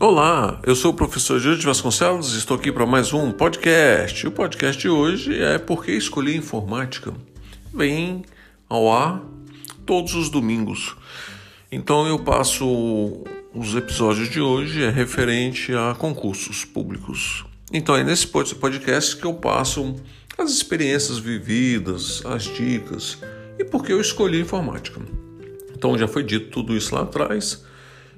Olá, eu sou o professor Júlio Vasconcelos e estou aqui para mais um podcast. O podcast de hoje é Por que Escolhi Informática? Vem ao ar todos os domingos. Então eu passo os episódios de hoje é referente a concursos públicos. Então é nesse podcast que eu passo as experiências vividas, as dicas e por que eu escolhi informática. Então já foi dito tudo isso lá atrás.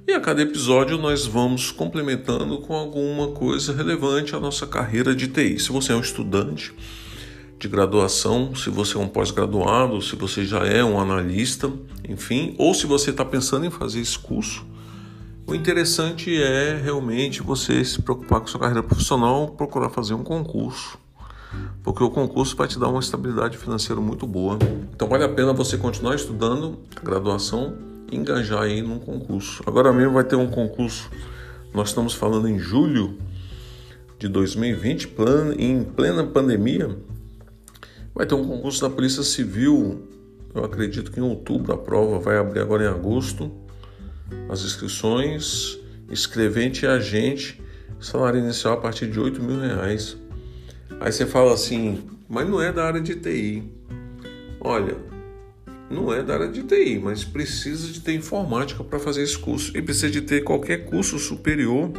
E a cada episódio nós vamos complementando com alguma coisa relevante à nossa carreira de TI. Se você é um estudante de graduação, se você é um pós-graduado, se você já é um analista, enfim, ou se você está pensando em fazer esse curso, o interessante é realmente você se preocupar com sua carreira profissional, procurar fazer um concurso, porque o concurso vai te dar uma estabilidade financeira muito boa. Então vale a pena você continuar estudando a graduação engajar aí num concurso. Agora mesmo vai ter um concurso, nós estamos falando em julho de 2020, em plena pandemia, vai ter um concurso da Polícia Civil. Eu acredito que em outubro a prova vai abrir agora em agosto. As inscrições, escrevente e agente, salário inicial a partir de 8 mil reais. Aí você fala assim, mas não é da área de TI. Olha, não é da área de TI, mas precisa de ter informática para fazer esse curso e precisa de ter qualquer curso superior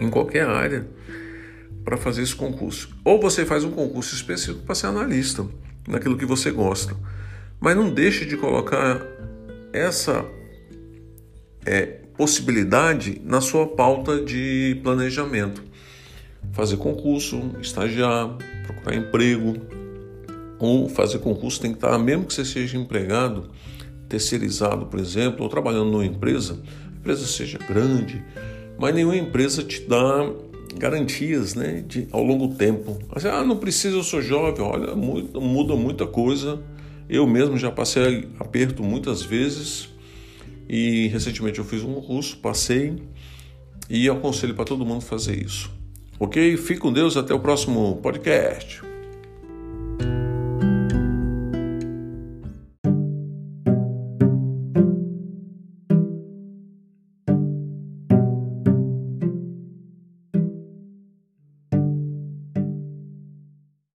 em qualquer área para fazer esse concurso. Ou você faz um concurso específico para ser analista naquilo que você gosta, mas não deixe de colocar essa é, possibilidade na sua pauta de planejamento. Fazer concurso, estagiar, procurar emprego, ou fazer concurso tem que estar, mesmo que você seja empregado, terceirizado, por exemplo, ou trabalhando numa empresa, a empresa seja grande, mas nenhuma empresa te dá garantias né, de, ao longo tempo. Assim, ah, não precisa, eu sou jovem, olha, muda, muda muita coisa. Eu mesmo já passei aperto muitas vezes e recentemente eu fiz um curso, passei e aconselho para todo mundo fazer isso. Ok? Fique com Deus, até o próximo podcast.